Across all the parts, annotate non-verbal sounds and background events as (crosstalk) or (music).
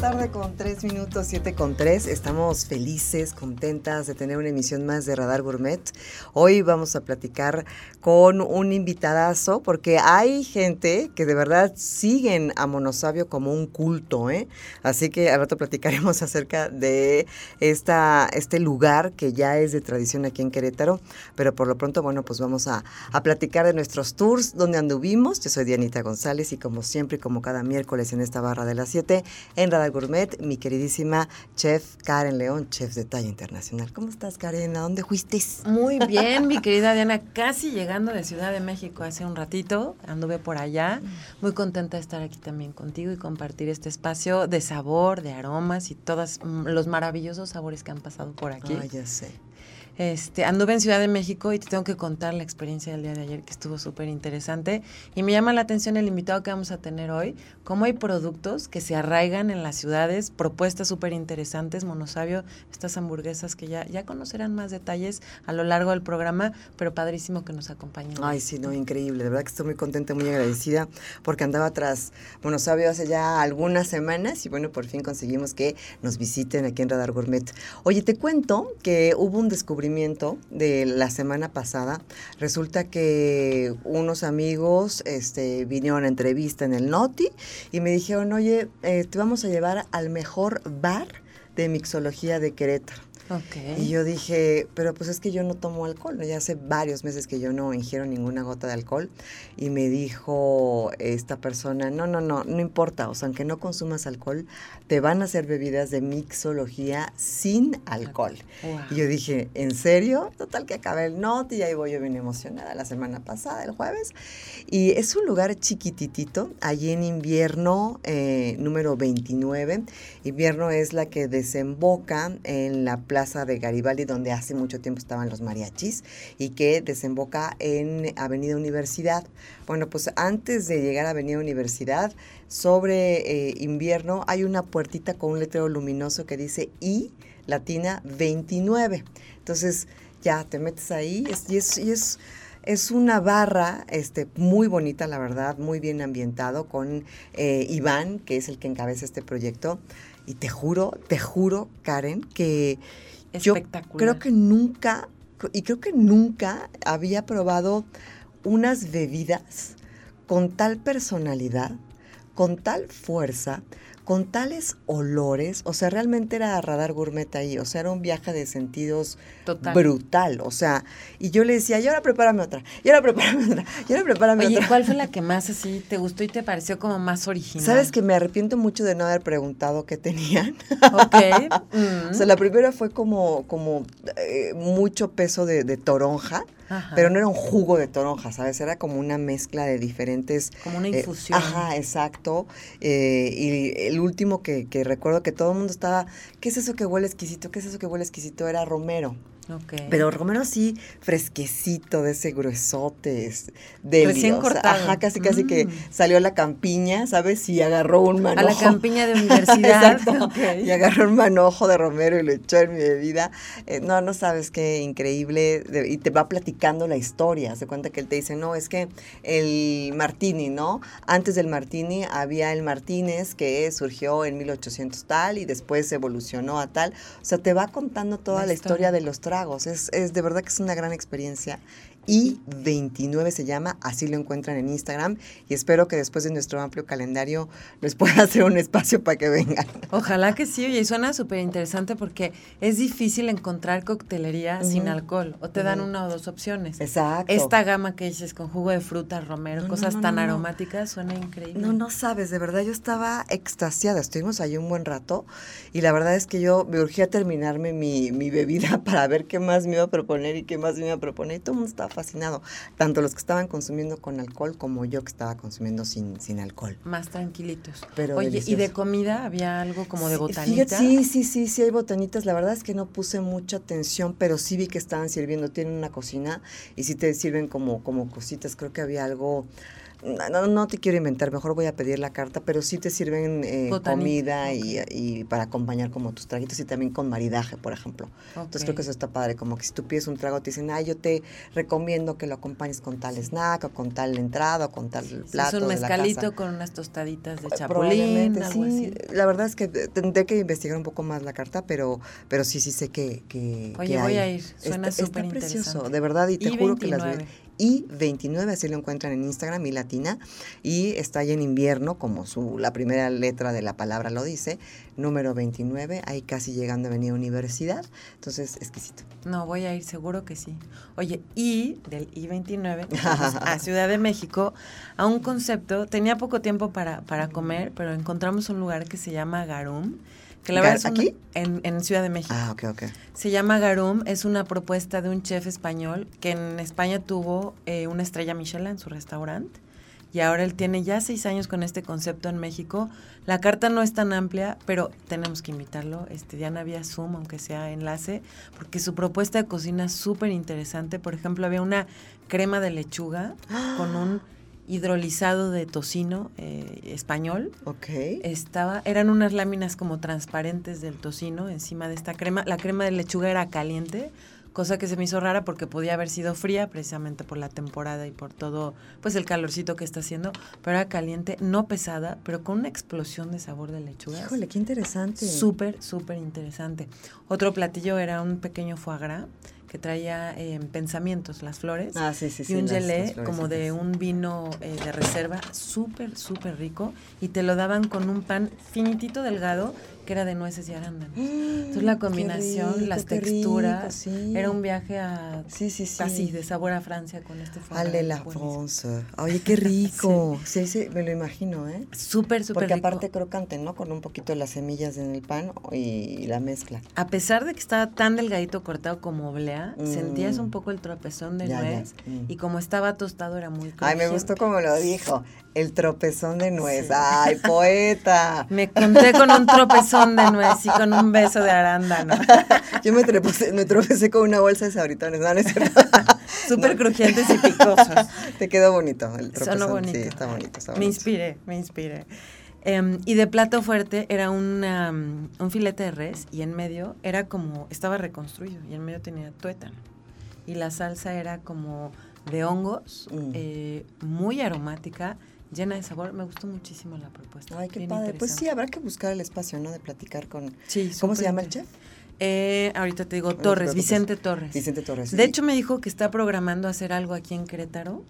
tarde con tres minutos, siete con tres. Estamos felices, contentas de tener una emisión más de Radar Gourmet. Hoy vamos a platicar con un invitadazo, porque hay gente que de verdad siguen a Monosabio como un culto, ¿eh? Así que al rato platicaremos (laughs) acerca de esta, este lugar que ya es de tradición aquí en Querétaro. Pero por lo pronto, bueno, pues vamos a, a platicar de nuestros tours, donde anduvimos. Yo soy Dianita González y como siempre, como cada miércoles en esta barra de las 7, en Radar Gourmet, mi queridísima chef Karen León, chef de talla internacional. ¿Cómo estás, Karen? ¿A dónde fuiste? Muy bien, mi (laughs) querida Diana, casi llegando de Ciudad de México hace un ratito, anduve por allá, muy contenta de estar aquí también contigo y compartir este espacio de sabor, de aromas y todos mm, los maravillosos sabores que han pasado por aquí. Ay, ya sé. Este, anduve en Ciudad de México y te tengo que contar la experiencia del día de ayer que estuvo súper interesante. Y me llama la atención el invitado que vamos a tener hoy, cómo hay productos que se arraigan en las ciudades, propuestas súper interesantes, Monosabio, estas hamburguesas que ya, ya conocerán más detalles a lo largo del programa, pero padrísimo que nos acompañen. Ay, sí, no, increíble. De verdad que estoy muy contenta, muy agradecida, porque andaba tras Monosabio hace ya algunas semanas y bueno, por fin conseguimos que nos visiten aquí en Radar Gourmet. Oye, te cuento que hubo un descubrimiento de la semana pasada. Resulta que unos amigos este, vinieron a entrevista en el Noti y me dijeron, oye, eh, te vamos a llevar al mejor bar de mixología de Querétaro. Y yo dije, pero pues es que yo no tomo alcohol, ya hace varios meses que yo no ingiero ninguna gota de alcohol. Y me dijo esta persona, no, no, no, no importa, o sea, aunque no consumas alcohol, te van a hacer bebidas de mixología sin alcohol. Y yo dije, ¿en serio? Total que acabé el note y ahí voy yo bien emocionada la semana pasada, el jueves. Y es un lugar chiquititito, allí en invierno eh, número 29. Invierno es la que desemboca en la plaza Plaza de Garibaldi, donde hace mucho tiempo estaban los mariachis, y que desemboca en Avenida Universidad. Bueno, pues antes de llegar a Avenida Universidad, sobre eh, invierno, hay una puertita con un letrero luminoso que dice I Latina 29. Entonces, ya te metes ahí y es, es es una barra este, muy bonita, la verdad, muy bien ambientado con eh, Iván, que es el que encabeza este proyecto. Y te juro, te juro, Karen, que yo creo que nunca, y creo que nunca había probado unas bebidas con tal personalidad, con tal fuerza, con tales olores, o sea, realmente era radar gourmet ahí, o sea, era un viaje de sentidos brutal, o sea, y yo le decía, y ahora prepárame otra, y ahora prepárame otra, y ahora prepárame Oye, otra. ¿cuál fue la (laughs) que más así te gustó y te pareció como más original? Sabes que me arrepiento mucho de no haber preguntado qué tenían. Ok. (laughs) O sea, la primera fue como, como eh, mucho peso de, de toronja pero no era un jugo de toronja, ¿sabes? Era como una mezcla de diferentes... Como una eh, infusión. ajá, exacto. Eh, y el último que, que recuerdo que todo el mundo estaba, ¿qué es eso que huele exquisito? ¿Qué es eso que huele exquisito? Era romero. Pero Romero sí, fresquecito, de ese gruesote, de Recién cortado. Ajá, casi casi que mm. salió a la campiña, ¿sabes? Y agarró un manojo. A la campiña de (laughs) universidad. Exacto. Y agarró un manojo de Romero y lo echó en mi bebida. Eh, no, no sabes qué increíble. y te va platicando la historia. Se cuenta que él te dice, no, es que el Martini, ¿no? Antes del Martini había el Martínez que surgió en 1800 tal y después evolucionó a tal. O sea, te va contando toda la, historia de los tragos es, es de verdad que es una gran experiencia y 29 se llama, así lo encuentran en Instagram y espero que después de nuestro amplio calendario les pueda (laughs) hacer un espacio para que vengan. Ojalá que sí, oye, y suena súper interesante porque es difícil encontrar coctelería sin alcohol o te dan una o dos opciones. Exacto. Esta gama que dices con jugo de fruta, romero, cosas tan aromáticas, suena increíble. No, no sabes, de verdad yo estaba extasiada, estuvimos ahí un buen rato y la verdad es que yo me urgía terminarme mi, mi bebida (laughs) para ver qué más me iba a proponer y qué más me iba a proponer y todo el mundo estaba fascinado, tanto los que estaban consumiendo con alcohol como yo que estaba consumiendo sin, sin alcohol. Más tranquilitos. Pero Oye, ¿y de comida había algo como de botanita? sí, sí, sí, sí hay botanitas. La verdad es que no puse mucha atención, pero sí vi que estaban sirviendo. Tienen una cocina y sí te sirven como, como cositas. Creo que había algo no, no te quiero inventar, mejor voy a pedir la carta, pero sí te sirven eh, comida y, y, para acompañar como tus traguitos y también con maridaje, por ejemplo. Entonces creo que eso está padre, como que si tú pides un trago te dicen, ah, yo te recomiendo que lo acompañes con tal snack o con tal entrada o con tal plato. es un mezcalito con unas tostaditas de chapulín, algo así. La verdad es que tendré que investigar un poco más la carta, pero, pero sí, sí sé que, que Oye, voy a ir, suena súper precioso, de verdad, y te juro que las y 29, así lo encuentran en Instagram, y latina, y está ahí en invierno, como su, la primera letra de la palabra lo dice, número 29, ahí casi llegando a Avenida Universidad, entonces exquisito. No, voy a ir, seguro que sí. Oye, y del I-29 (laughs) a Ciudad de México, a un concepto, tenía poco tiempo para, para comer, pero encontramos un lugar que se llama Garum, que la verdad ¿Aquí? en, en, Ciudad de México. Ah, ok, ok. Se llama Garum, es una propuesta de un chef español que en España tuvo eh, una estrella Michelin en su restaurante. Y ahora él tiene ya seis años con este concepto en México. La carta no es tan amplia, pero tenemos que invitarlo. Este, Diana vía Zoom, aunque sea enlace, porque su propuesta de cocina es súper interesante. Por ejemplo, había una crema de lechuga (gasps) con un hidrolizado de tocino eh, español. Ok. Estaba, eran unas láminas como transparentes del tocino encima de esta crema. La crema de lechuga era caliente, cosa que se me hizo rara porque podía haber sido fría precisamente por la temporada y por todo, pues el calorcito que está haciendo, pero era caliente, no pesada, pero con una explosión de sabor de lechuga. Híjole, qué interesante. Súper, súper interesante. Otro platillo era un pequeño foie gras que traía eh, pensamientos, las flores. Ah, sí, sí, y un gelé como de un vino eh, de reserva, súper, súper rico. Y te lo daban con un pan finitito, delgado, que era de nueces y arándanos. Entonces la combinación, las texturas, era un viaje a sí, sí, de sabor a Francia con este Ale la France. Oye, qué rico. (laughs) sí. sí, me lo imagino, ¿eh? Súper, súper Porque aparte crocante, ¿no? Con un poquito de las semillas en el pan y la mezcla. A pesar de que estaba tan delgadito cortado como oblea, sentías mm. un poco el tropezón de nuez mm. y como estaba tostado era muy crujiente. Ay, me gustó como lo dijo. El tropezón de nuez. Ay, poeta. (laughs) me conté con un tropezón de nuez y con un beso de arándano. (laughs) Yo me, me tropecé con una bolsa de sabritones, ¿no? (laughs) Súper crujientes y picosos. Te quedó bonito el tropezón. bonito. Sí, está bonito, Me inspiré, me inspiré. Em, y de plato fuerte era una, un filete de res y en medio era como, estaba reconstruido y en medio tenía tuétano. Y la salsa era como de hongos, mm. eh, muy aromática llena de sabor. Me gustó muchísimo la propuesta. Ay, qué padre. Pues sí, habrá que buscar el espacio, ¿no? De platicar con... Sí, ¿Cómo se llama el chef? Eh, ahorita te digo, Torres, Vicente Torres. Vicente Torres. De hecho, me dijo que está programando hacer algo aquí en Querétaro.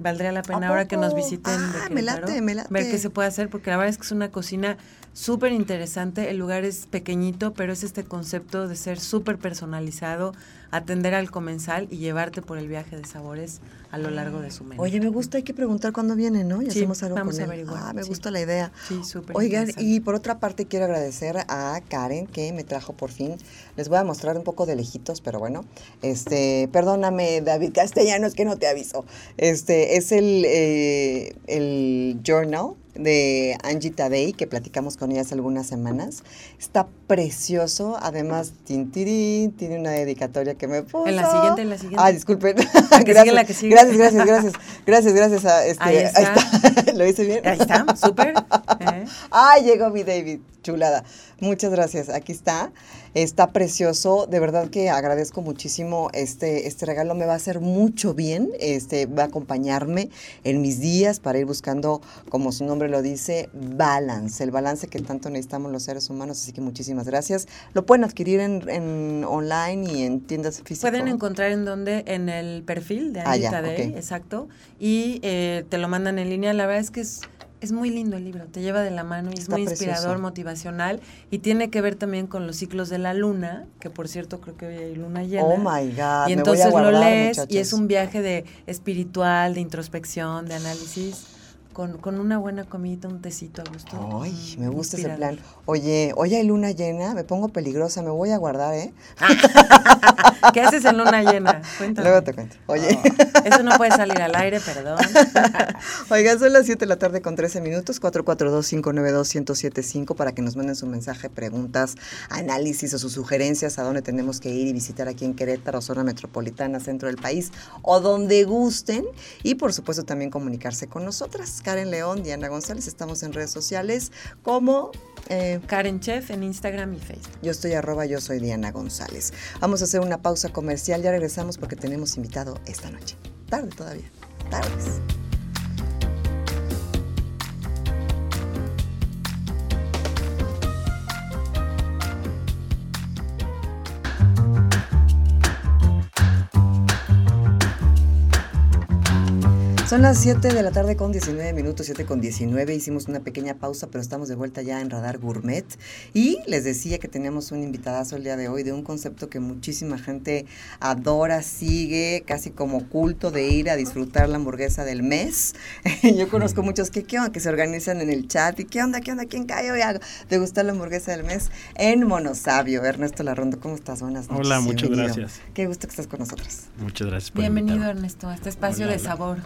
Valdría la pena ahora que nos visiten ah, me late, me late. ver qué se puede hacer, porque la verdad es que es una cocina súper interesante. El lugar es pequeñito, pero es este concepto de ser súper personalizado, atender al comensal y llevarte por el viaje de sabores a lo largo de su menú. Oye, me gusta, hay que preguntar cuándo viene, ¿no? Y hacemos algo vamos a averiguar. Ah, me gusta la idea. Sí, súper Oigan, y por otra parte quiero agradecer a Karen que me trajo por fin. Les voy a mostrar un poco de lejitos, pero bueno. Este, perdóname, David Castellanos, que no te aviso. Este, es el, eh, el journal de Angie Tadei, que platicamos con ella hace algunas semanas. Está precioso, además, tintirín, tiene una dedicatoria que me puso. En la siguiente, en la siguiente. Ah, disculpen. (laughs) gracias, la que sigue. gracias, gracias, gracias, gracias, gracias. A este, ahí está. (laughs) ¿Lo hice bien? Ahí está, súper. ¿Eh? (laughs) Ay, llegó mi David, chulada. Muchas gracias, aquí está. Está precioso, de verdad que agradezco muchísimo este, este regalo, me va a hacer mucho bien, este, va a acompañarme en mis días para ir buscando, como su nombre lo dice, balance, el balance que tanto necesitamos los seres humanos, así que muchísimas gracias. Lo pueden adquirir en, online y en tiendas físicas. Pueden encontrar en donde, en el perfil de Anita ah, exacto, y eh, te lo mandan en línea, la verdad es que es es muy lindo el libro, te lleva de la mano y es muy inspirador, motivacional y tiene que ver también con los ciclos de la luna, que por cierto creo que hoy hay luna llena. Oh my God. Y entonces lo lees y es un viaje de espiritual, de introspección, de análisis. Con, con, una buena comida, un tecito a gusto. Ay, me gusta ese plan. Oye, hoy hay luna llena, me pongo peligrosa, me voy a guardar, ¿eh? (laughs) ¿Qué haces en luna llena? Cuéntame. Luego te cuento. Oye. eso no puede salir al aire, perdón. (laughs) Oigan, son las 7 de la tarde con 13 minutos, 442-592-1075 para que nos manden su mensaje, preguntas, análisis o sus sugerencias a dónde tenemos que ir y visitar aquí en Querétaro, zona metropolitana, centro del país o donde gusten. Y por supuesto también comunicarse con nosotras. Karen León, Diana González, estamos en redes sociales como eh, Karen Chef en Instagram y Facebook. Yo estoy arroba, yo soy Diana González. Vamos a hacer una pausa comercial, ya regresamos porque tenemos invitado esta noche. Tarde todavía, tardes. Son las 7 de la tarde con 19 minutos, 7 con 19. Hicimos una pequeña pausa, pero estamos de vuelta ya en Radar Gourmet. Y les decía que tenemos un invitadazo el día de hoy de un concepto que muchísima gente adora, sigue, casi como culto de ir a disfrutar la hamburguesa del mes. (laughs) Yo conozco muchos que, ¿qué onda? que se organizan en el chat y ¿qué onda? ¿Qué onda? ¿Quién cae hoy a degustar la hamburguesa del mes? En Monosabio. Ernesto Larrondo, ¿cómo estás? Buenas noches. Hola, muchas gracias. Qué gusto que estés con nosotros. Muchas gracias. Por Bienvenido, Ernesto, a este espacio de sabor.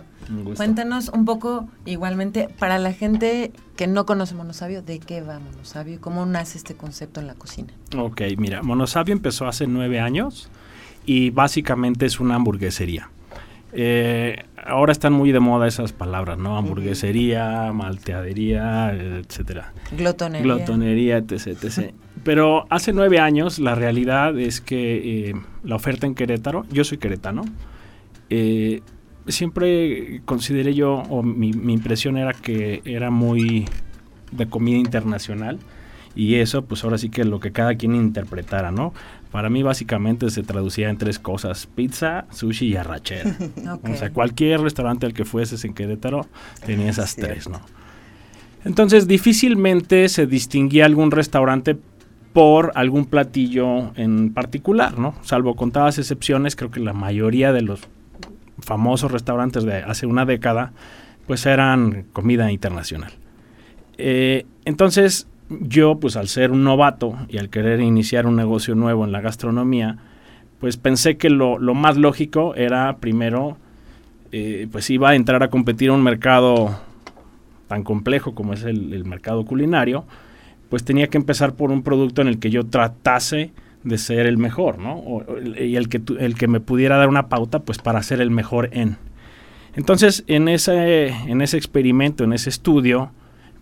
Cuéntanos un poco, igualmente, para la gente que no conoce Monosabio, ¿de qué va Monosabio? ¿Cómo nace este concepto en la cocina? Ok, mira, Monosabio empezó hace nueve años y básicamente es una hamburguesería. Eh, ahora están muy de moda esas palabras, ¿no? Hamburguesería, malteadería, etcétera. Glotonería. Glotonería, etc, etc. Pero hace nueve años la realidad es que eh, la oferta en Querétaro, yo soy queretano, eh, siempre consideré yo, o mi, impresión era que era muy de comida internacional y eso pues ahora sí que lo que cada quien interpretara, ¿no? Para mí básicamente se traducía en tres cosas, pizza, sushi y arrachera. (laughs) O sea, cualquier restaurante al que fueses en Querétaro tenía esas tres, ¿no? Entonces difícilmente se distinguía algún restaurante por algún platillo en particular, ¿no? Salvo contadas excepciones, creo que la mayoría de los famosos restaurantes de hace una década, pues eran comida internacional. Eh, entonces, yo, pues al ser un novato y al querer iniciar un negocio nuevo en la gastronomía, pues pensé que lo, más lógico era primero, eh, pues iba a entrar a competir un mercado tan complejo como es el mercado culinario, pues tenía que empezar por un producto en el que yo tratase de ser el mejor, ¿no? y el que, el que me pudiera dar una pauta, pues para ser el mejor en. Entonces, en ese, en ese experimento, en ese estudio,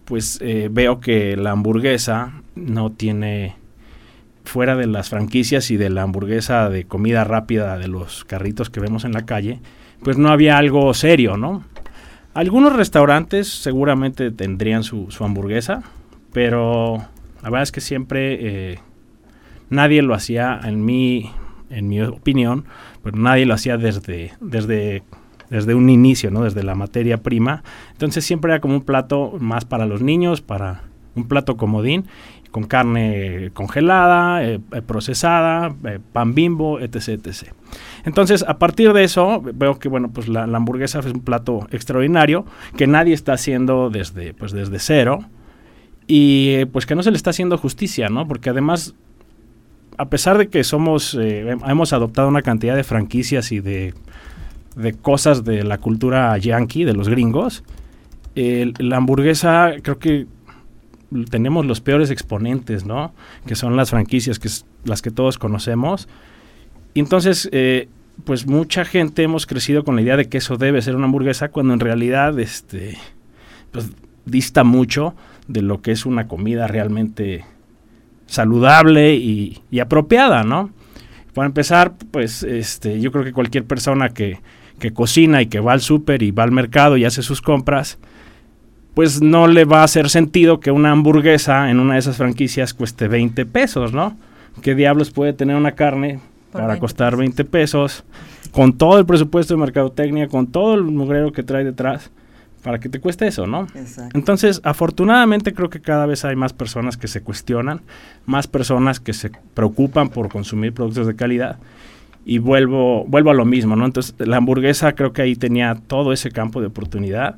pues eh, veo que la hamburguesa no tiene, fuera de las franquicias y de la hamburguesa de comida rápida de los carritos que vemos en la calle, pues no había algo serio, ¿no? Algunos restaurantes seguramente tendrían su, hamburguesa, pero la verdad es que siempre... Eh, Nadie lo hacía, en mi, en mi opinión, pero nadie lo hacía desde, desde, desde un inicio, ¿no? Desde la materia prima. Entonces siempre era como un plato más para los niños, para un plato comodín, con carne congelada, eh, eh, procesada, eh, pan bimbo, etc, etc. Entonces, a partir de eso, veo que, bueno, pues la, la, hamburguesa es un plato extraordinario que nadie está haciendo desde, pues desde cero y pues que no se le está haciendo justicia, ¿no? Porque además a pesar de que somos, eh, hemos adoptado una cantidad de franquicias y de, cosas de la cultura yankee, de los gringos, la hamburguesa creo que tenemos los peores exponentes, ¿no? Que son las franquicias, que las que todos conocemos. entonces, eh, pues mucha gente hemos crecido con la idea de que eso debe ser una hamburguesa, cuando en realidad, este, pues dista mucho de lo que es una comida realmente saludable y, apropiada, ¿no? Para empezar, pues este, yo creo que cualquier persona que, que cocina y que va al súper y va al mercado y hace sus compras, pues no le va a hacer sentido que una hamburguesa en una de esas franquicias cueste 20 pesos, ¿no? ¿Qué diablos puede tener una carne para costar 20 pesos? Con todo el presupuesto de mercadotecnia, con todo el mugrero que trae detrás para que te cueste eso, ¿no? Exacto. Entonces, afortunadamente creo que cada vez hay más personas que se cuestionan, más personas que se preocupan por consumir productos de calidad y vuelvo vuelvo a lo mismo, ¿no? Entonces, la hamburguesa creo que ahí tenía todo ese campo de oportunidad.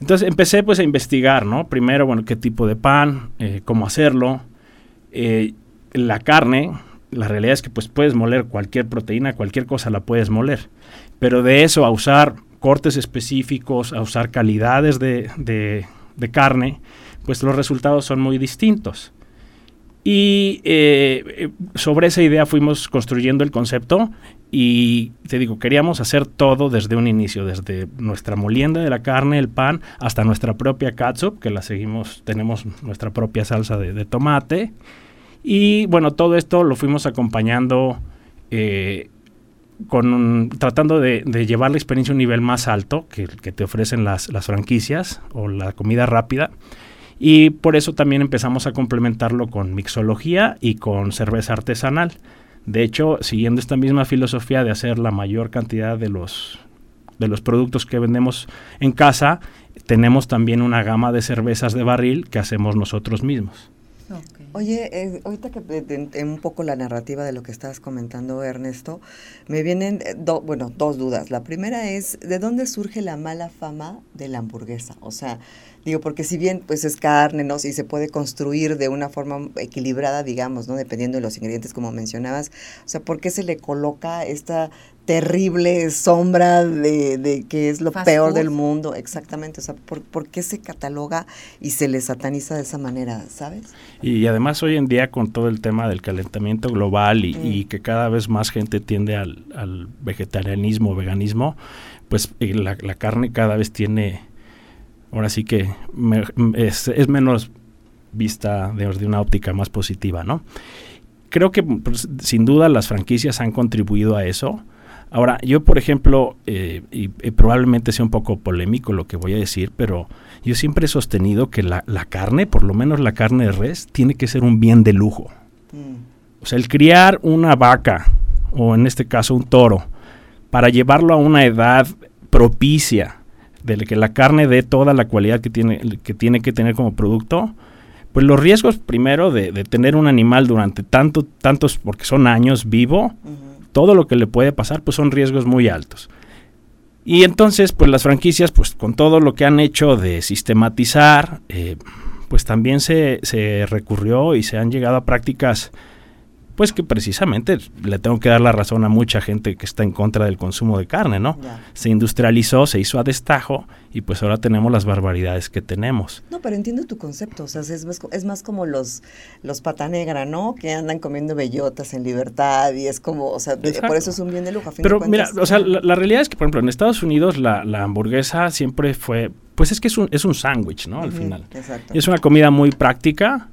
Entonces, empecé pues a investigar, ¿no? Primero, bueno, qué tipo de pan, eh, cómo hacerlo, eh, la carne, la realidad es que pues puedes moler cualquier proteína, cualquier cosa la puedes moler. Pero de eso a usar cortes específicos, a usar calidades de, de carne, pues los resultados son muy distintos. Y eh, eh, sobre esa idea fuimos construyendo el concepto y te digo, queríamos hacer todo desde un inicio, desde nuestra molienda de la carne, el pan, hasta nuestra propia catsup, que la seguimos, tenemos nuestra propia salsa de, tomate. Y bueno, todo esto lo fuimos acompañando eh, con tratando de, llevar la experiencia a un nivel más alto que, que te ofrecen las, las franquicias o la comida rápida. Y por eso también empezamos a complementarlo con mixología y con cerveza artesanal. De hecho, siguiendo esta misma filosofía de hacer la mayor cantidad de los, de los productos que vendemos en casa, tenemos también una gama de cervezas de barril que hacemos nosotros mismos. Oye, eh, ahorita que un poco la narrativa de lo que estabas comentando, Ernesto, me vienen, eh, bueno, dos dudas. La primera es, ¿de dónde surge la mala fama de la hamburguesa? O sea, Digo, porque si bien pues es carne, ¿no? Si se puede construir de una forma equilibrada, digamos, ¿no? Dependiendo de los ingredientes, como mencionabas. O sea, ¿por qué se le coloca esta terrible sombra de, de que es lo peor del mundo? Exactamente. O sea, ¿por, qué se cataloga y se le sataniza de esa manera, sabes? Y además hoy en día con todo el tema del calentamiento global y, mm. que cada vez más gente tiende al, al vegetarianismo, veganismo, pues eh, la, la carne cada vez tiene ahora sí que es, menos vista de, una óptica más positiva, ¿no? Creo que pues, sin duda las franquicias han contribuido a eso. Ahora, yo por ejemplo, eh, y, probablemente sea un poco polémico lo que voy a decir, pero yo siempre he sostenido que la, carne, por lo menos la carne de res, tiene que ser un bien de lujo. Mm. O sea, el criar una vaca, o en este caso un toro, para llevarlo a una edad propicia de que la carne dé toda la cualidad que tiene que, tiene que tener como producto, pues los riesgos primero de, tener un animal durante tanto, tantos, porque son años vivo, todo lo que le puede pasar, pues son riesgos muy altos. Y entonces, pues las franquicias, pues con todo lo que han hecho de sistematizar, eh, pues también se, se recurrió y se han llegado a prácticas pues que precisamente le tengo que dar la razón a mucha gente que está en contra del consumo de carne, ¿no? Se industrializó, se hizo a destajo y pues ahora tenemos las barbaridades que tenemos. No, pero entiendo tu concepto, o sea, es más, es más como los, los pata negra, ¿no? Que andan comiendo bellotas en libertad y es como, o sea, por eso es un bien de lujo. pero mira, o sea, la, realidad es que, por ejemplo, en Estados Unidos la, la hamburguesa siempre fue, pues es que es un, es un sándwich, ¿no? Al final. Exacto. es una comida muy práctica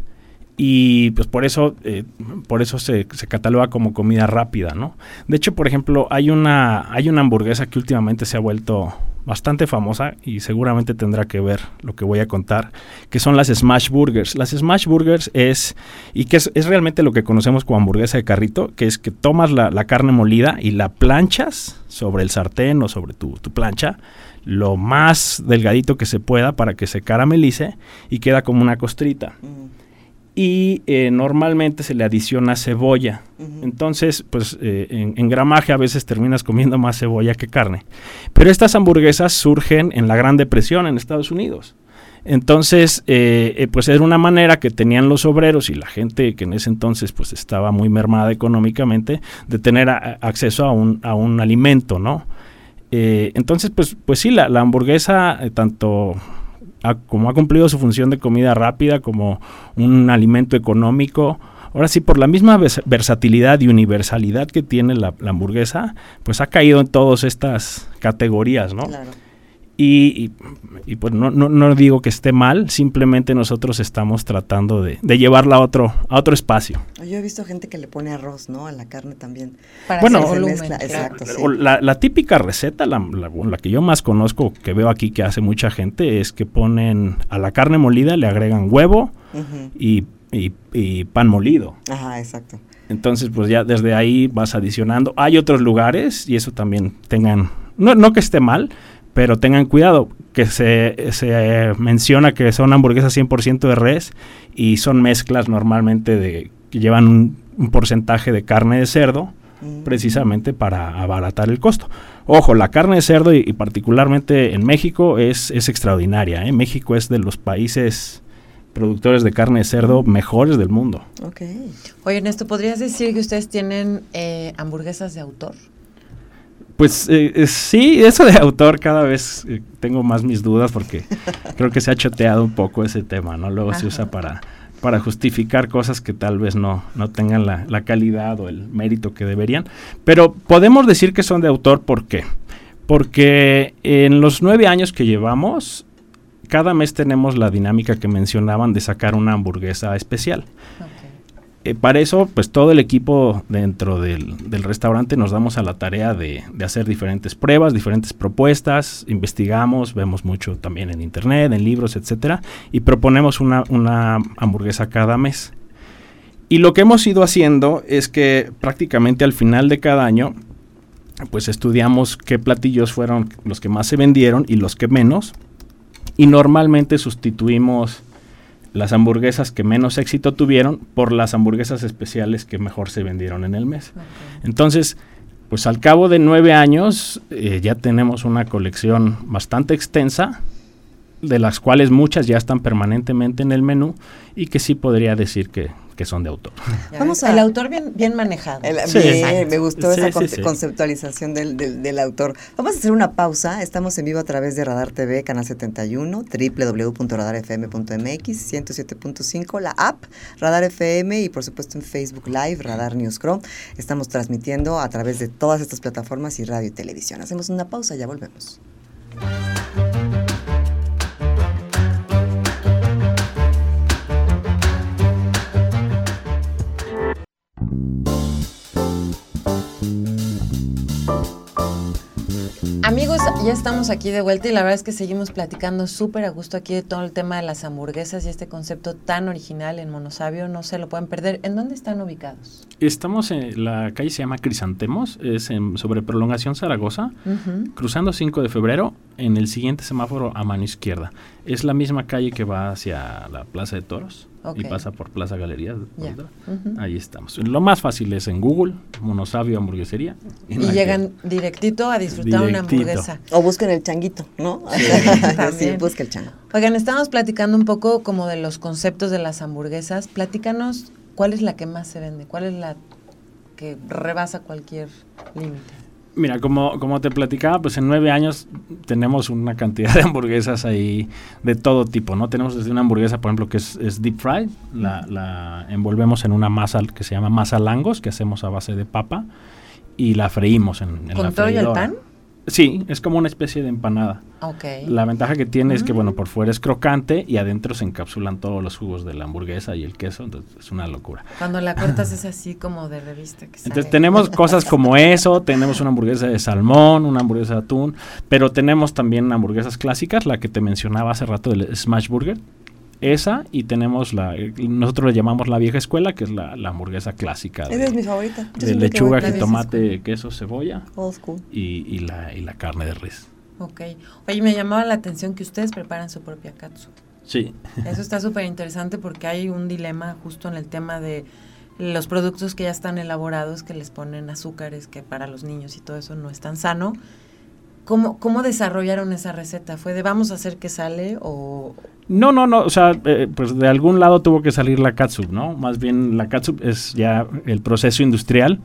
y pues por eso, eh, por eso se, cataloga como comida rápida, ¿no? De hecho, por ejemplo, hay una, hay una hamburguesa que últimamente se ha vuelto bastante famosa y seguramente tendrá que ver lo que voy a contar, que son las Smash Burgers. Las Smash Burgers es, y que es, realmente lo que conocemos como hamburguesa de carrito, que es que tomas la, carne molida y la planchas sobre el sartén o sobre tu, plancha, lo más delgadito que se pueda para que se caramelice y queda como una costrita. Y eh, normalmente se le adiciona cebolla. Entonces, pues eh, en, gramaje a veces terminas comiendo más cebolla que carne. Pero estas hamburguesas surgen en la Gran Depresión en Estados Unidos. Entonces, eh, pues era una manera que tenían los obreros y la gente que en ese entonces pues estaba muy mermada económicamente de tener acceso a un, a un alimento, ¿no? entonces, pues, pues sí, la, la hamburguesa, tanto como ha cumplido su función de comida rápida, como un alimento económico, ahora sí, por la misma versatilidad y universalidad que tiene la, hamburguesa, pues ha caído en todas estas categorías, ¿no? Claro. Y, pues no, no, no, digo que esté mal, simplemente nosotros estamos tratando de, llevarla a otro, a otro espacio. Yo he visto gente que le pone arroz, ¿no? A la carne también. Para bueno, Exacto, la, típica receta, la, la, que yo más conozco, que veo aquí que hace mucha gente, es que ponen a la carne molida, le agregan huevo y, y, pan molido. Ajá, exacto. Entonces, pues ya desde ahí vas adicionando. Hay otros lugares, y eso también tengan, no, no que esté mal, pero tengan cuidado, que se, se menciona que son hamburguesas 100% de res y son mezclas normalmente de que llevan un, porcentaje de carne de cerdo mm. precisamente para abaratar el costo. Ojo, la carne de cerdo y, particularmente en México es, es extraordinaria. ¿eh? México es de los países productores de carne de cerdo mejores del mundo. Ok. Oye, Ernesto, ¿podrías decir que ustedes tienen eh, hamburguesas de autor? Pues eh, eh, sí, eso de autor cada vez eh, tengo más mis dudas porque (laughs) creo que se ha choteado un poco ese tema, ¿no? Luego se usa para, para justificar cosas que tal vez no, no tengan la, la calidad o el mérito que deberían. Pero podemos decir que son de autor, ¿por qué? Porque en los nueve años que llevamos, cada mes tenemos la dinámica que mencionaban de sacar una hamburguesa especial. Eh, para eso, pues todo el equipo dentro del, restaurante nos damos a la tarea de, hacer diferentes pruebas, diferentes propuestas, investigamos, vemos mucho también en internet, en libros, etcétera, y proponemos una hamburguesa cada mes. Y lo que hemos ido haciendo es que prácticamente al final de cada año, pues estudiamos qué platillos fueron los que más se vendieron y los que menos, y normalmente sustituimos las hamburguesas que menos éxito tuvieron por las hamburguesas especiales que mejor se vendieron en el mes. Entonces, pues al cabo de nueve años eh, ya tenemos una colección bastante extensa, de las cuales muchas ya están permanentemente en el menú y que sí podría decir que, que son de autor. Vamos a- El autor bien, bien manejado. El- Sí. bien, me gustó Sí, esa sí, con- sí. conceptualización del, del- del autor. Vamos a hacer una pausa. Estamos en vivo a través de Radar TV, Canal 71, www.radarfm.mx, 107.5, la app Radar FM y por supuesto en Facebook Live, Radar News Chrome. Estamos transmitiendo a través de todas estas plataformas y radio y televisión. Hacemos una pausa, ya volvemos. Amigos, ya estamos aquí de vuelta y la verdad es que seguimos platicando súper a gusto aquí de todo el tema de las hamburguesas y este concepto tan original en Monosabio. No se lo pueden perder. ¿En dónde están ubicados? Estamos en la calle se llama Crisantemos, es en- sobre prolongación Zaragoza, cruzando 5 de febrero, en el siguiente semáforo a mano izquierda. Es la misma calle que va hacia la Plaza de Toros y pasa por Plaza Galerías. Ahí estamos. Lo más fácil es en Google, Monosabio Hamburguesería. Y llegan directito a disfrutar una hamburguesa. O busquen el changuito, ¿no? (laughs) sí, También. busca el chango. Oigan, estamos platicando un poco como de los conceptos de las hamburguesas. Platícanos cuál es la que más se vende, cuál es la que rebasa cualquier límite. Mira, como, como te platicaba, pues en nueve años tenemos una cantidad de hamburguesas ahí de todo tipo, ¿no? Tenemos desde una hamburguesa, por ejemplo, que es, es deep fried, la, la envolvemos en una masa que se llama masa langos, que hacemos a base de papa, y la freímos en, en la ¿Con todo y el pan? Sí, es como una especie de empanada. La ventaja que tiene es que, Mm. bueno, por fuera es crocante y adentro se encapsulan todos los jugos de la hamburguesa y el queso, entonces es una locura. Cuando la cortas es (laughs) así como de revista que Entonces sale. tenemos cosas como (laughs) eso, tenemos una hamburguesa de salmón, una hamburguesa de atún, pero tenemos también hamburguesas clásicas, la que te mencionaba hace rato del Smash Burger, esa y tenemos la, nosotros le llamamos la vieja escuela, que es la, la hamburguesa clásica Esa de, es mi favorita. Yo de lechuga, jitomate, queso, cebolla Old school. y, y la, y la carne de res. Ok. Oye, me llamaba la atención que ustedes preparan su propia katsu. Sí, Eso está súper interesante porque hay un dilema justo en el tema de los productos que ya están elaborados, que les ponen azúcares, que para los niños y todo eso no es tan sano. ¿Cómo, cómo desarrollaron esa receta? ¿Fue de vamos a hacer que sale o...? No, no, no, o sea, eh, pues de algún lado tuvo que salir la catsup, ¿no? Más bien la catsup es ya el proceso industrial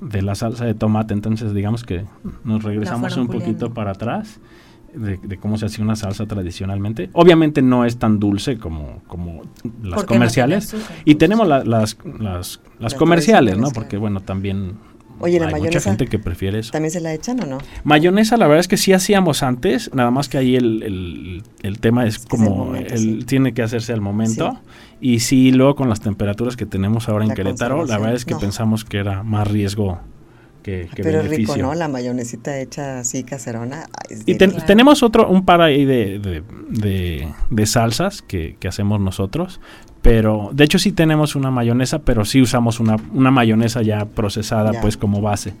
de la salsa de tomate, entonces digamos que nos regresamos un poquito para atrás de, de cómo se hacía una salsa tradicionalmente. Obviamente no es tan dulce como, como las no comerciales. azúcar? y tenemos la- las, las, las Las comerciales, ¿no? Porque bueno, también Oye, la hay mucha gente que prefiere eso. ¿También se la echan o no? Mayonesa, la verdad es que sí hacíamos antes, nada más que ahí el, el- el tema es como momento, el, sí. tiene que hacerse al momento. Y sí, luego con las temperaturas que tenemos ahora en La Querétaro, la verdad es que no. pensamos que era más riesgo que, que Pero beneficio. rico, ¿no? La mayonesita hecha así caserona. ay, Y ten- tenemos otro, un par ahí de, de, de- de salsas que, que hacemos nosotros. Pero, de hecho sí tenemos una mayonesa, pero sí usamos una, una mayonesa ya procesada Ya. pues como base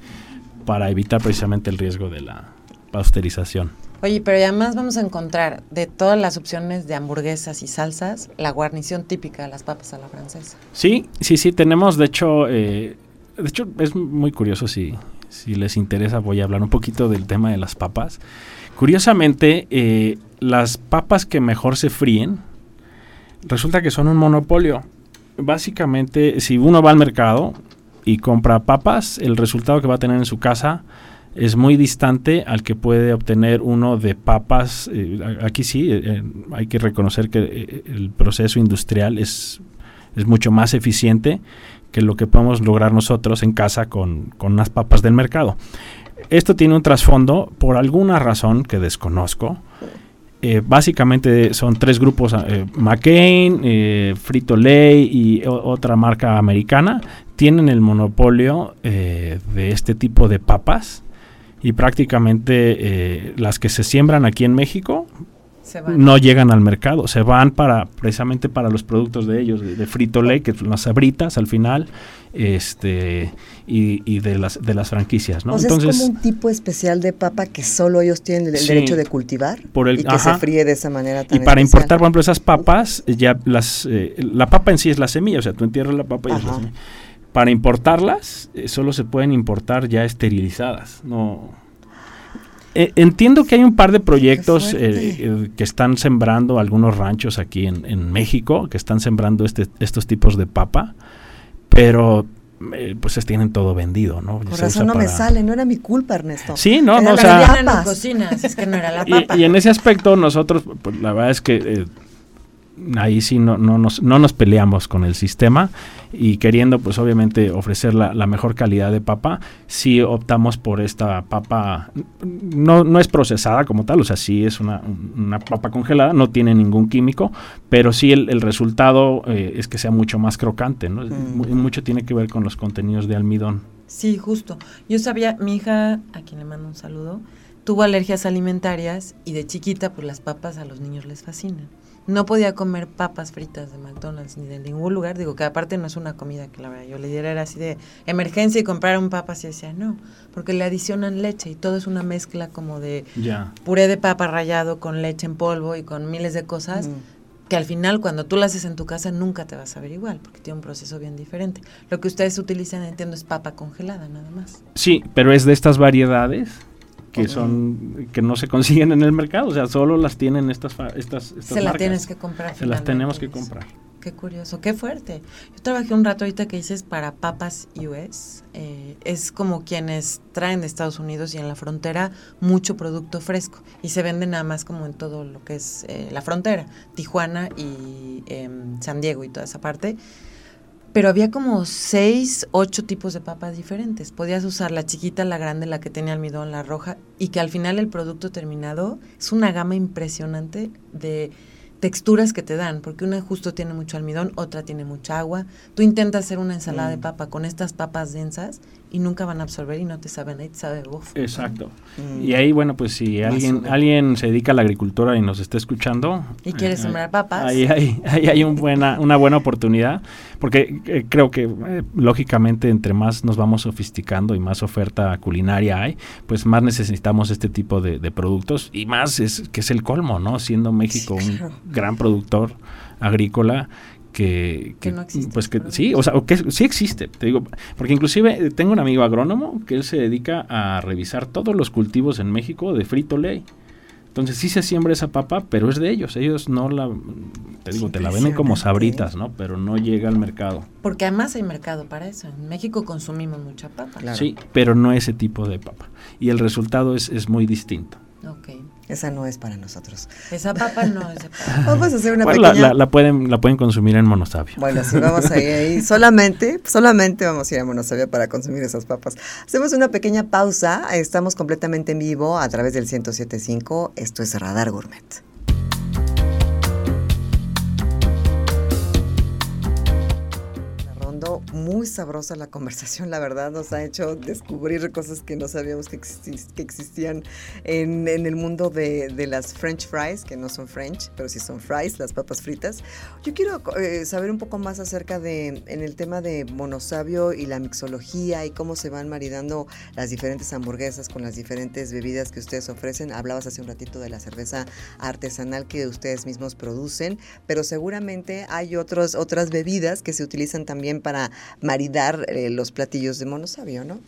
para evitar precisamente el riesgo de la pasteurización. Oye, pero además vamos a encontrar de todas las opciones de hamburguesas y salsas, la guarnición típica de las papas a la francesa. Sí, sí, sí, tenemos, de hecho, eh, de hecho es muy curioso, si, si les interesa voy a hablar un poquito del tema de las papas. Curiosamente, eh, las papas que mejor se fríen resulta que son un monopolio. Básicamente, si uno va al mercado y compra papas, el resultado que va a tener en su casa es muy distante al que puede obtener uno de papas. eh, aquí sí, eh, eh, hay que reconocer que eh, el proceso industrial es, es mucho más eficiente que lo que podemos lograr nosotros en casa con, con unas papas del mercado. Esto tiene un trasfondo por alguna razón que desconozco. Eh, básicamente son tres grupos, eh, McCain, eh, Frito Lay y otra marca americana, tienen el monopolio eh, de este tipo de papas y prácticamente eh, las que se siembran aquí en México no llegan al mercado, se van para precisamente para los productos de ellos, de, de Frito Lay, que son las sabritas al final, este y, y de las de las franquicias, ¿no? O sea, es como un tipo especial de papa que solo ellos tienen el, el Sí. derecho de cultivar Por el- y que ajá. se fríe de esa manera tan y para especial. importar, por ejemplo, esas papas, ya las eh, la papa en sí es la semilla, o sea, tú entierras la papa y es la semilla. Para importarlas, eh, solo se pueden importar ya esterilizadas, no Eh, entiendo que hay un par de proyectos eh, eh, que están sembrando algunos ranchos aquí en, en México, que están sembrando este, estos tipos de papa, pero pues se tienen todo vendido, ¿no? Razón usa no me sale, no era mi culpa, Ernesto. Sí, no, Era no, o sea, idea. Diana no papas. cocina, así es que no era la papa. y, y en ese aspecto nosotros, pues, la verdad es que eh, ahí sí no, no, nos, no nos peleamos con el sistema y queriendo pues obviamente ofrecer la, la mejor calidad de papa, sí optamos por esta papa, no, no es procesada como tal, o sea, sí es una, una papa congelada, no tiene ningún químico, pero sí el, el resultado eh, es que sea mucho más crocante, ¿no? Mm. Mu- Mucho tiene que ver con los contenidos de almidón. Sí, justo. Yo sabía, mi hija, a quien le mando un saludo, tuvo alergias alimentarias y de chiquita, pues las papas a los niños les fascinan. No podía comer papas fritas de McDonald's ni de ningún lugar. Digo que aparte no es una comida que la verdad yo le diera era así de emergencia y comprar un papas y decía no, porque le adicionan leche y todo es una mezcla como de puré de papa rallado con leche en polvo y con miles de cosas Mm. que al final cuando tú lo haces en tu casa nunca te vas a ver igual porque tiene un proceso bien diferente. Lo que ustedes utilizan, entiendo, es papa congelada nada más. Sí, pero es de estas variedades que son que no se consiguen en el mercado, o sea, solo las tienen estas estas, estas Se la marcas. tienes que comprar. Se las tenemos que comprar. Qué curioso, qué fuerte. Yo trabajé un rato ahorita que dices para Papas US. eh, es como quienes traen de Estados Unidos y en la frontera mucho producto fresco. Y se vende nada más como en todo lo que es eh, la frontera. Tijuana y em, San Diego y toda esa parte. Pero había como seis, ocho tipos de papas diferentes. Podías usar la chiquita, la grande, la que tenía almidón, la roja, y que al final el producto terminado es una gama impresionante de texturas que te dan, porque una justo tiene mucho almidón, otra tiene mucha agua. Tú intentas hacer una ensalada de Mm. papa con estas papas densas y nunca van a absorber y no te saben, ahí te sabe uf. Exacto. Mm. Y ahí, bueno, pues si alguien alguien se dedica a la agricultura y nos está escuchando Y quiere eh, sembrar papas. Ahí hay, ahí hay un buena, una buena oportunidad, porque eh, creo que eh, lógicamente entre más nos vamos sofisticando y más oferta culinaria hay, pues más necesitamos este tipo de, de productos y más es que es el colmo, ¿no? Siendo México Sí, un gran productor agrícola que, Que no existe pues que sí, o sea, o que sí existe, te digo, porque inclusive tengo un amigo agrónomo que él se dedica a revisar todos los cultivos en México de frito ley. Entonces sí se siembra esa papa, pero es de ellos. Ellos no la, te digo, te la venden como sabritas, ¿no? Pero no llega al mercado. Porque además hay mercado para eso. En México consumimos mucha papa. Claro. Sí, pero no ese tipo de papa. Y el resultado es, es muy distinto. Esa no es para nosotros. Esa papa no es de papa. (laughs) Vamos a hacer una Bueno, pequeña... la- la pueden, la pueden consumir en monosabio. Bueno, sí, vamos a ir ahí. (laughs) Solamente, solamente vamos a ir a Monosavia para consumir esas papas. Hacemos una pequeña pausa. Estamos completamente en vivo a través del 1075. Esto es Radar Gourmet. Muy sabrosa la conversación, la verdad, nos ha hecho descubrir cosas que no sabíamos que, exis- que existían en, en el mundo de, de las French fries, que no son French, pero sí son fries, las papas fritas. Yo quiero eh, saber un poco más acerca de, en el tema de monosabio y la mixología y cómo se van maridando las diferentes hamburguesas con las diferentes bebidas que ustedes ofrecen. Hablabas hace un ratito de la cerveza artesanal que ustedes mismos producen, pero seguramente hay otros, otras bebidas que se utilizan también para maridar eh, los platillos de monosabio, ¿no?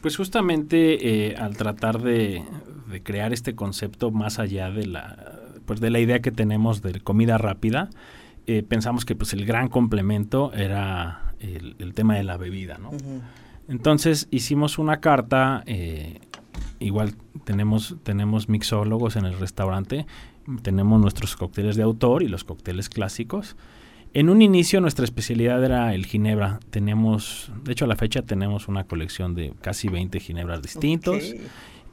Pues justamente eh, al tratar de, de crear este concepto más allá de la, pues de la idea que tenemos de comida rápida, eh, pensamos que pues el gran complemento era el, tema de la bebida, ¿no? Entonces hicimos una carta, eh, igual tenemos, tenemos mixólogos en el restaurante, tenemos nuestros cócteles de autor y los cócteles clásicos. En un inicio nuestra especialidad era el ginebra. Tenemos, de hecho a la fecha tenemos una colección de casi 20 ginebras distintos.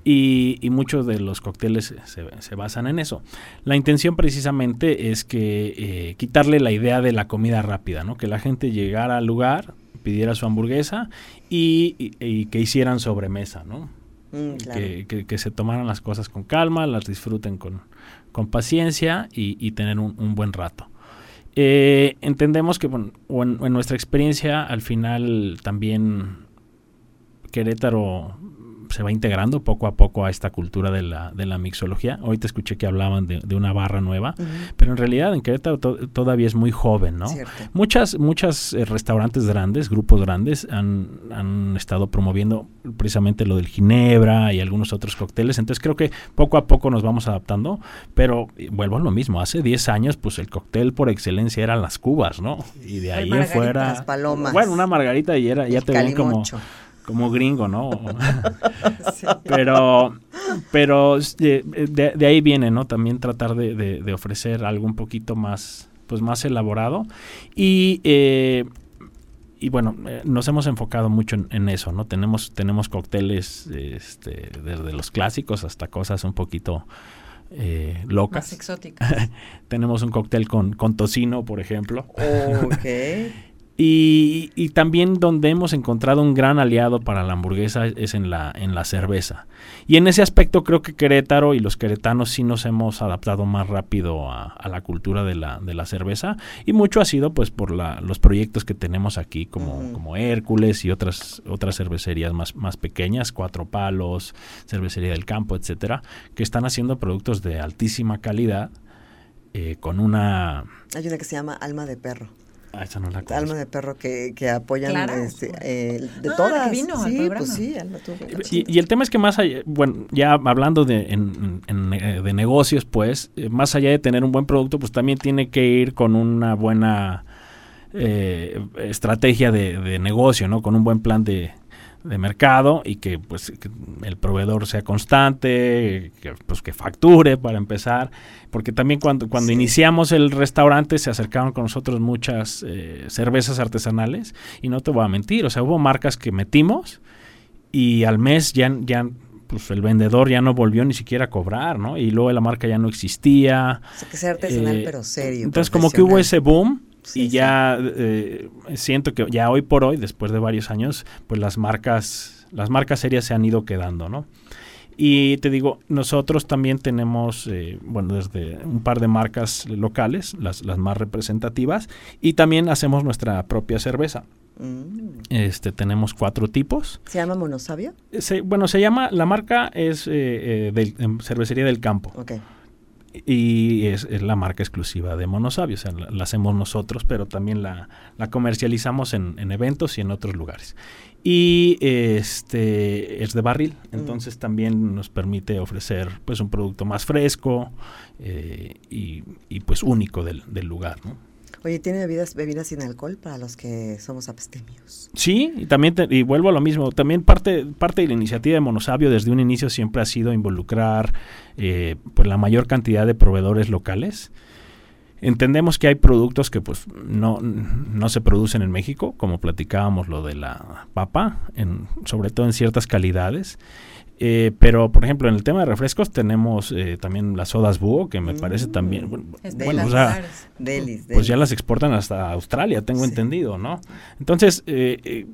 Y, muchos de los cócteles se, basan en eso. La intención precisamente es que eh, quitarle la idea de la comida rápida, ¿no? Que la gente llegara al lugar, pidiera su hamburguesa y, que hicieran sobremesa, ¿no? Mm, que, se tomaran las cosas con calma, las disfruten con, paciencia y, tener un, buen rato. Eh, entendemos que bueno, en, nuestra experiencia al final también Querétaro se va integrando poco a poco a esta cultura de la, de la mixología. Hoy te escuché que hablaban de, una barra nueva, pero en realidad en Querétaro todavía es muy joven, ¿no? Muchas, muchas eh, restaurantes grandes, grupos grandes, han, han, estado promoviendo precisamente lo del Ginebra y algunos otros cócteles. Entonces creo que poco a poco nos vamos adaptando, pero eh, vuelvo a lo mismo. Hace 10 años, pues el cóctel por excelencia eran las cubas, ¿no? Y de ahí en fuera. Palomas. Bueno, una margarita y era, ya te ven como como gringo, ¿no? (laughs) Pero, pero de, ahí viene, ¿no? También tratar de, ofrecer algo un poquito más, pues más elaborado. Y, eh, y bueno, eh, nos hemos enfocado mucho en, eso, ¿no? Tenemos, tenemos cócteles este, desde los clásicos hasta cosas un poquito eh, locas. Más exóticas. (laughs) tenemos un cóctel con, con tocino, por ejemplo. Ok. Y, también donde hemos encontrado un gran aliado para la hamburguesa es en la, en la cerveza. Y en ese aspecto creo que Querétaro y los queretanos sí nos hemos adaptado más rápido a, la cultura de la, de la, cerveza. Y mucho ha sido pues por la, los proyectos que tenemos aquí como, como Hércules y otras, otras cervecerías más, más pequeñas, Cuatro Palos, Cervecería del Campo, etcétera, que están haciendo productos de altísima calidad eh, con una... Hay una que se llama Alma de Perro. Ah, esa no la Alma de perro que, que apoyan este, eh, de ah, todas. Vino sí, pues sí, y, y, el tema es que más allá, bueno, ya hablando de, en, eh, de negocios, pues, eh, más allá de tener un buen producto, pues también tiene que ir con una buena estrategia de, de negocio, ¿no? Con un buen plan de, de mercado y que pues el proveedor sea constante, que, pues que facture para empezar, porque también cuando, cuando iniciamos el restaurante se acercaron con nosotros muchas eh, cervezas artesanales y no te voy a mentir, o sea, hubo marcas que metimos y al mes ya, ya pues el vendedor ya no volvió ni siquiera a cobrar, ¿no? Y luego la marca ya no existía. O sea, que sea artesanal eh, pero serio. Entonces como que hubo ese boom y ya eh, siento que ya hoy por hoy, después de varios años, pues las marcas, las marcas serias se han ido quedando, ¿no? Y te digo, nosotros también tenemos, eh, bueno, desde un par de marcas locales, las, las más representativas, y también hacemos nuestra propia cerveza. Mm. Este, tenemos cuatro tipos. ¿Se llama Monosabio? bueno, se llama, la marca es eh, de, Cervecería del Campo. Okay y es, la marca exclusiva de Monosabio, o sea, la, hacemos nosotros, pero también la, comercializamos en, eventos y en otros lugares. Y este es de barril, mm. entonces también nos permite ofrecer pues un producto más fresco eh, y, pues único del, del lugar, ¿no? Oye, ¿tiene bebidas, bebidas sin alcohol para los que somos abstemios? Sí, y también, y vuelvo a lo mismo, también parte, parte de la iniciativa de Monosabio desde un inicio siempre ha sido involucrar eh, pues la mayor cantidad de proveedores locales. Entendemos que hay productos que pues no, no se producen en México, como platicábamos lo de la papa, sobre todo en ciertas calidades. Eh, pero, por ejemplo, en el tema de refrescos tenemos eh, también las sodas búho, que me parece también... Mm. Bueno, o sea, pues ya las exportan hasta Australia, tengo entendido, ¿no? Entonces, eh,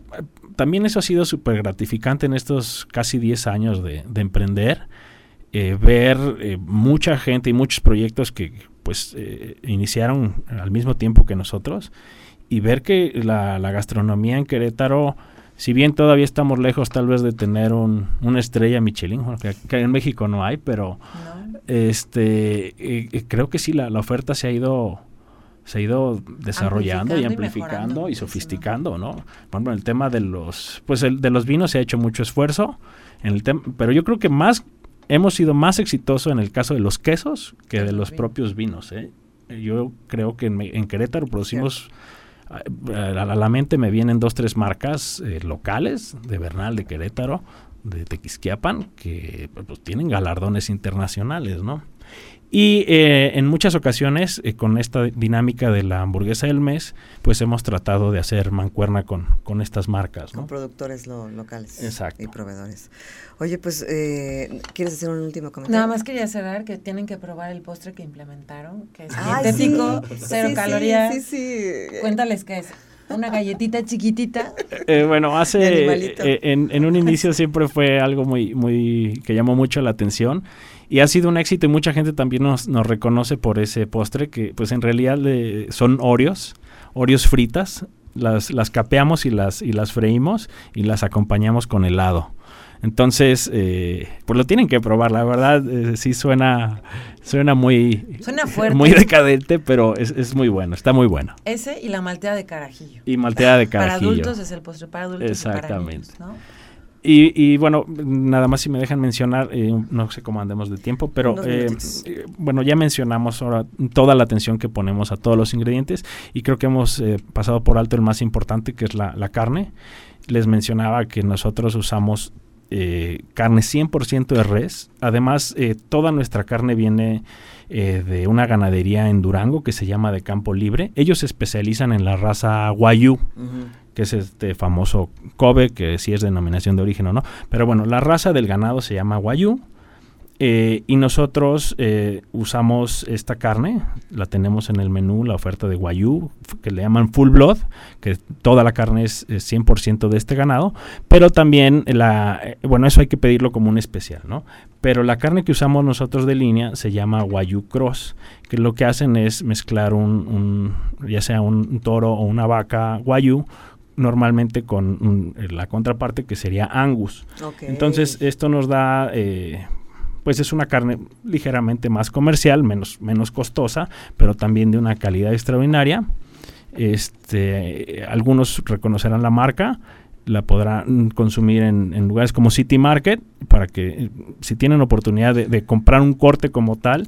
también eso ha sido súper gratificante en estos casi 10 años de, emprender, ver mucha gente y muchos proyectos que pues iniciaron al mismo tiempo que nosotros y ver que la, la gastronomía en Querétaro si bien todavía estamos lejos tal vez de tener un, una estrella Michelin, que, en México no hay, pero este eh, eh, creo que sí la, la, oferta se ha ido se ha ido desarrollando y amplificando y, sofisticando, ¿no? Por ejemplo, el tema de los pues el, de los vinos se ha hecho mucho esfuerzo en el tema, pero yo creo que más hemos sido más exitosos en el caso de los quesos que de los propios vinos, ¿eh? Yo creo que en, Querétaro producimos, a, la mente me vienen dos, tres marcas eh, locales, de Bernal, de Querétaro, de Tequisquiapan, que pues, tienen galardones internacionales, ¿no? Y eh, en muchas ocasiones, eh, con esta dinámica de la hamburguesa del mes, pues hemos tratado de hacer mancuerna con, con estas marcas. Con productores locales Exacto. y proveedores. Oye, pues, eh, ¿quieres hacer un último comentario? Nada más quería cerrar que tienen que probar el postre que implementaron, que es dietético, cero calorías. Sí, sí, Cuéntales qué es. Una galletita chiquitita. bueno, hace en, en, un inicio siempre fue algo muy, muy que llamó mucho la atención y ha sido un éxito y mucha gente también nos, nos reconoce por ese postre que pues en realidad son Oreos, Oreos fritas, las, las capeamos y las, y las freímos y las acompañamos con helado. Entonces, eh, pues lo tienen que probar, la verdad, eh, sí suena, suena muy, suena fuerte. muy decadente, pero es, es, muy bueno, está muy bueno. Ese y la malteada de carajillo. Y malteada de carajillo. Para adultos es el postre para adultos Exactamente. y para niños, ¿no? Y, bueno, nada más si me dejan mencionar, eh, no sé cómo andemos de tiempo, pero eh, eh, bueno, ya mencionamos ahora toda la atención que ponemos a todos los ingredientes y creo que hemos pasado por alto el más importante, que es la, la carne. Les mencionaba que nosotros usamos carne 100% de res. Además, toda nuestra carne viene de una ganadería en Durango que se llama de Campo Libre. Ellos se especializan en la raza Guayú que es este famoso Kobe, que sí es denominación de origen o no. Pero bueno, la raza del ganado se llama Wagyu. Eh, y nosotros eh, usamos esta carne, la tenemos en el menú, la oferta de Wagyu, que le llaman Full Blood, que toda la carne es, 100% de este ganado, pero también la, eh, bueno, eso hay que pedirlo como un especial, ¿no? Pero la carne que usamos nosotros de línea se llama Wagyu Cross, que lo que hacen es mezclar un, ya sea un toro o una vaca Wagyu normalmente con eh, la contraparte que sería Angus. Entonces esto nos da, eh, pues es una carne ligeramente más comercial, menos, menos costosa, pero también de una calidad extraordinaria. Este, algunos reconocerán la marca la podrán consumir en, lugares como City Market para que eh, si tienen oportunidad de, comprar un corte como tal,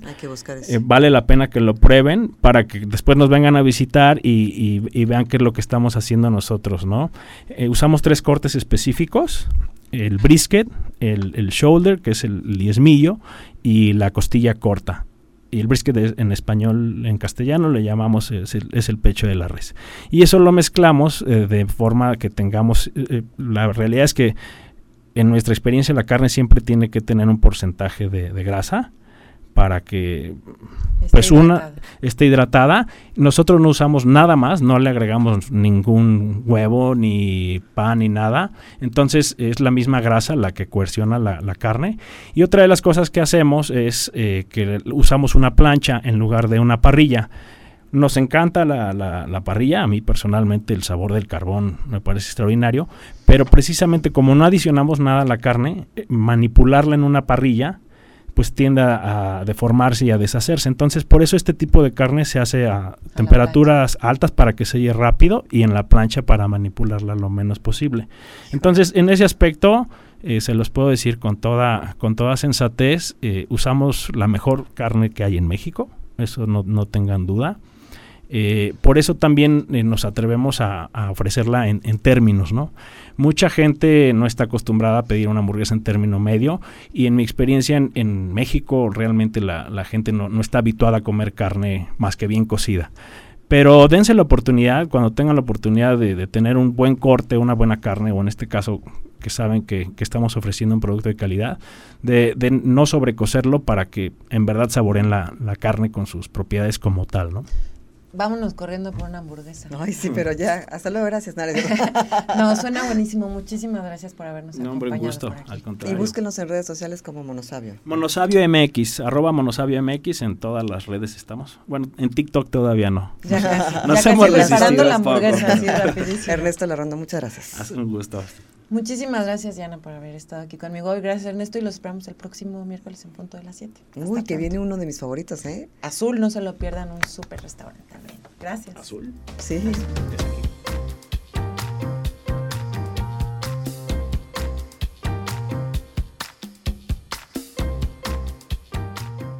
eh, vale la pena que lo prueben para que después nos vengan a visitar y, vean qué es lo que estamos haciendo nosotros, ¿no? Eh, usamos tres cortes específicos, el brisket, el, el shoulder, que es el diezmillo, y la costilla corta y el brisket en español, en castellano, le llamamos es el, pecho de la res. Y eso lo mezclamos eh, de forma que tengamos, eh, eh, la realidad es que en nuestra experiencia la carne siempre tiene que tener un porcentaje de grasa para que pues una esté hidratada. Nosotros no usamos nada más, no le agregamos ningún huevo, ni pan, ni nada. Entonces es la misma grasa la que coerciona la, carne. Y otra de las cosas que hacemos es eh, que usamos una plancha en lugar de una parrilla. Nos encanta la, la, parrilla, a mí personalmente el sabor del carbón me parece extraordinario, pero precisamente como no adicionamos nada a la carne, eh, manipularla en una parrilla pues tiende a, deformarse y a deshacerse. Entonces, por eso este tipo de carne se hace a, temperaturas altas para que selle rápido y en la plancha para manipularla lo menos posible. Entonces, en ese aspecto, eh, se los puedo decir con toda, con toda sensatez, eh, usamos la mejor carne que hay en México, eso no, no tengan duda. Eh, por eso también eh, nos atrevemos a, ofrecerla en, términos, ¿no? Mucha gente no está acostumbrada a pedir una hamburguesa en término medio y en mi experiencia en, México realmente la, gente no, está habituada a comer carne más que bien cocida. Pero dense la oportunidad, cuando tengan la oportunidad de, tener un buen corte, una buena carne, o en este caso que saben que, estamos ofreciendo un producto de calidad, de, no sobrecocerlo para que en verdad saboren la, la carne con sus propiedades como tal, ¿no? Vámonos corriendo por una hamburguesa. Ay, sí, pero ya. Hasta luego, gracias, (laughs) no, suena buenísimo. Muchísimas gracias por habernos no, acompañado. un gusto, al contrario. Y búsquenos en redes sociales como Monosabio. Monosabio MX, arroba Monosabio MX, en todas las redes estamos. Bueno, en TikTok todavía no. Ya casi. Nos hemos preparando la hamburguesa así (laughs) rapidísimo. Ernesto Larronda, muchas gracias. Hace un gusto. Muchísimas gracias, Diana, por haber estado aquí conmigo hoy. Gracias, Ernesto, y los esperamos el próximo miércoles en punto de las 7. Uy, que viene uno de mis favoritos, ¿eh? Azul, no se lo pierdan, un súper restaurante también. Gracias. Azul. Sí.